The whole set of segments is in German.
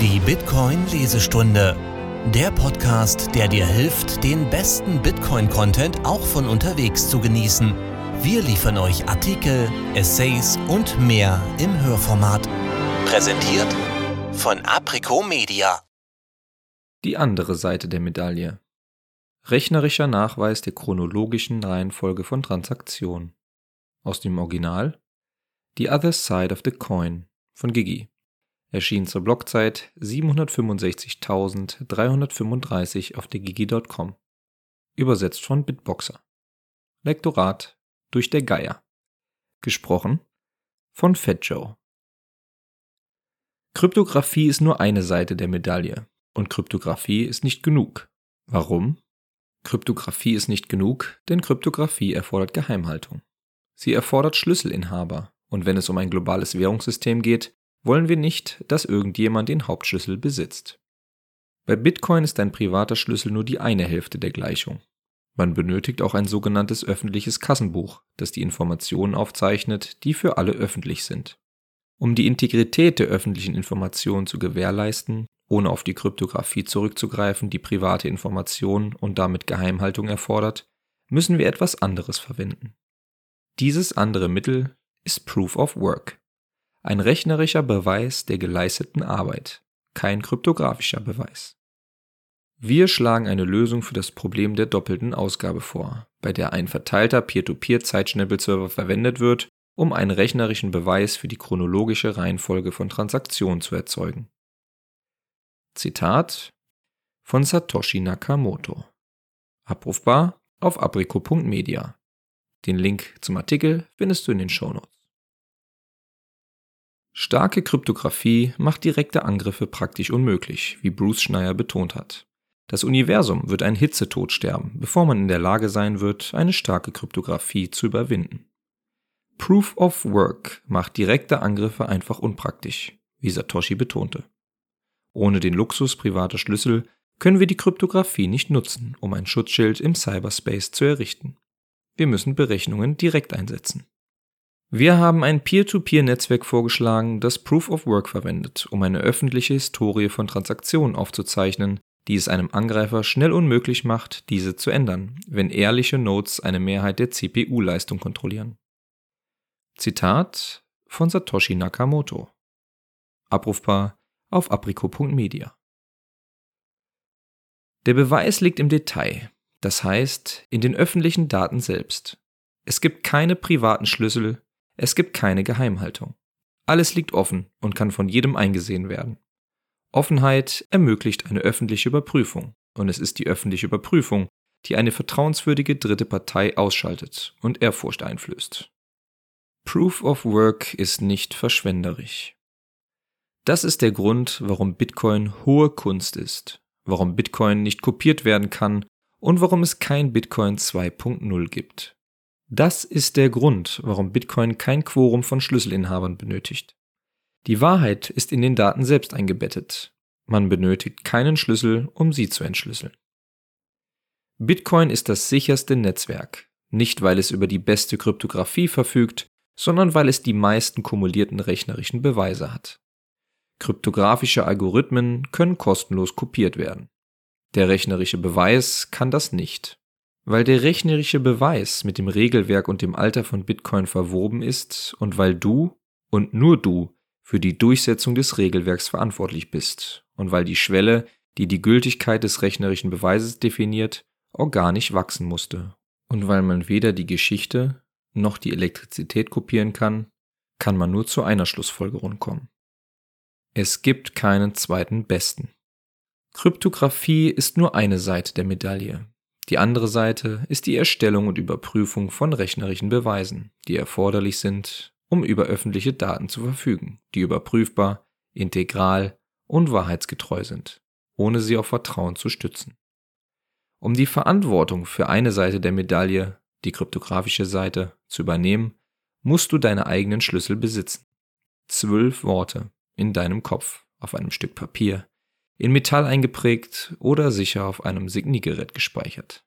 Die Bitcoin-Lesestunde. Der Podcast, der dir hilft, den besten Bitcoin-Content auch von unterwegs zu genießen. Wir liefern euch Artikel, Essays und mehr im Hörformat. Präsentiert von Aprico Media. Die andere Seite der Medaille. Rechnerischer Nachweis der chronologischen Reihenfolge von Transaktionen. Aus dem Original The Other Side of the Coin von Gigi erschien zur Blockzeit 765.335 auf der Gigi.com. Übersetzt von Bitboxer. Lektorat durch der Geier. Gesprochen von Fat Joe. Kryptographie ist nur eine Seite der Medaille. Und Kryptographie ist nicht genug. Warum? Kryptographie ist nicht genug, denn Kryptographie erfordert Geheimhaltung. Sie erfordert Schlüsselinhaber. Und wenn es um ein globales Währungssystem geht, wollen wir nicht, dass irgendjemand den Hauptschlüssel besitzt. Bei Bitcoin ist ein privater Schlüssel nur die eine Hälfte der Gleichung. Man benötigt auch ein sogenanntes öffentliches Kassenbuch, das die Informationen aufzeichnet, die für alle öffentlich sind. Um die Integrität der öffentlichen Informationen zu gewährleisten, ohne auf die Kryptographie zurückzugreifen, die private Informationen und damit Geheimhaltung erfordert, müssen wir etwas anderes verwenden. Dieses andere Mittel ist Proof of Work. Ein rechnerischer Beweis der geleisteten Arbeit, kein kryptografischer Beweis. Wir schlagen eine Lösung für das Problem der doppelten Ausgabe vor, bei der ein verteilter Peer-to-Peer-Zeitschnippelserver verwendet wird, um einen rechnerischen Beweis für die chronologische Reihenfolge von Transaktionen zu erzeugen. Zitat von Satoshi Nakamoto. Abrufbar auf abrico.media. Den Link zum Artikel findest du in den Shownotes. Starke Kryptographie macht direkte Angriffe praktisch unmöglich, wie Bruce Schneier betont hat. Das Universum wird ein Hitzetod sterben, bevor man in der Lage sein wird, eine starke Kryptographie zu überwinden. Proof of Work macht direkte Angriffe einfach unpraktisch, wie Satoshi betonte. Ohne den Luxus privater Schlüssel können wir die Kryptographie nicht nutzen, um ein Schutzschild im Cyberspace zu errichten. Wir müssen Berechnungen direkt einsetzen. Wir haben ein Peer-to-Peer-Netzwerk vorgeschlagen, das Proof of Work verwendet, um eine öffentliche Historie von Transaktionen aufzuzeichnen, die es einem Angreifer schnell unmöglich macht, diese zu ändern, wenn ehrliche Nodes eine Mehrheit der CPU-Leistung kontrollieren. Zitat von Satoshi Nakamoto. Abrufbar auf aprico.media. Der Beweis liegt im Detail, das heißt in den öffentlichen Daten selbst. Es gibt keine privaten Schlüssel, es gibt keine Geheimhaltung. Alles liegt offen und kann von jedem eingesehen werden. Offenheit ermöglicht eine öffentliche Überprüfung und es ist die öffentliche Überprüfung, die eine vertrauenswürdige dritte Partei ausschaltet und Ehrfurcht einflößt. Proof of Work ist nicht verschwenderisch. Das ist der Grund, warum Bitcoin hohe Kunst ist, warum Bitcoin nicht kopiert werden kann und warum es kein Bitcoin 2.0 gibt. Das ist der Grund, warum Bitcoin kein Quorum von Schlüsselinhabern benötigt. Die Wahrheit ist in den Daten selbst eingebettet. Man benötigt keinen Schlüssel, um sie zu entschlüsseln. Bitcoin ist das sicherste Netzwerk, nicht weil es über die beste Kryptographie verfügt, sondern weil es die meisten kumulierten rechnerischen Beweise hat. Kryptografische Algorithmen können kostenlos kopiert werden. Der rechnerische Beweis kann das nicht. Weil der rechnerische Beweis mit dem Regelwerk und dem Alter von Bitcoin verwoben ist und weil du und nur du für die Durchsetzung des Regelwerks verantwortlich bist und weil die Schwelle, die die Gültigkeit des rechnerischen Beweises definiert, organisch wachsen musste. Und weil man weder die Geschichte noch die Elektrizität kopieren kann, kann man nur zu einer Schlussfolgerung kommen. Es gibt keinen zweiten Besten. Kryptographie ist nur eine Seite der Medaille. Die andere Seite ist die Erstellung und Überprüfung von rechnerischen Beweisen, die erforderlich sind, um über öffentliche Daten zu verfügen, die überprüfbar, integral und wahrheitsgetreu sind, ohne sie auf Vertrauen zu stützen. Um die Verantwortung für eine Seite der Medaille, die kryptografische Seite, zu übernehmen, musst du deine eigenen Schlüssel besitzen. Zwölf Worte in deinem Kopf auf einem Stück Papier, in Metall eingeprägt oder sicher auf einem Signiegerät gespeichert.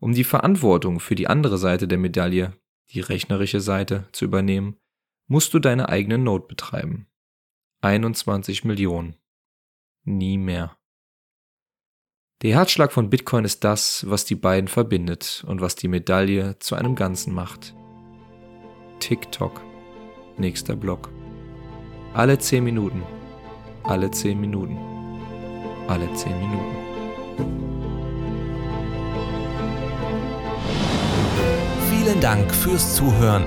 Um die Verantwortung für die andere Seite der Medaille, die rechnerische Seite, zu übernehmen, musst du deine eigene Node betreiben. 21 Millionen Nie mehr. Der Herzschlag von Bitcoin ist das, was die beiden verbindet und was die Medaille zu einem Ganzen macht. TikTok. Nächster Block. Alle 10 Minuten. Alle 10 Minuten. Alle 10 Minuten. Vielen Dank fürs Zuhören.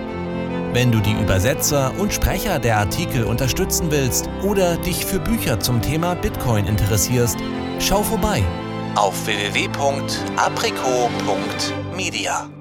Wenn du die Übersetzer und Sprecher der Artikel unterstützen willst oder dich für Bücher zum Thema Bitcoin interessierst, schau vorbei auf www.aprico.media.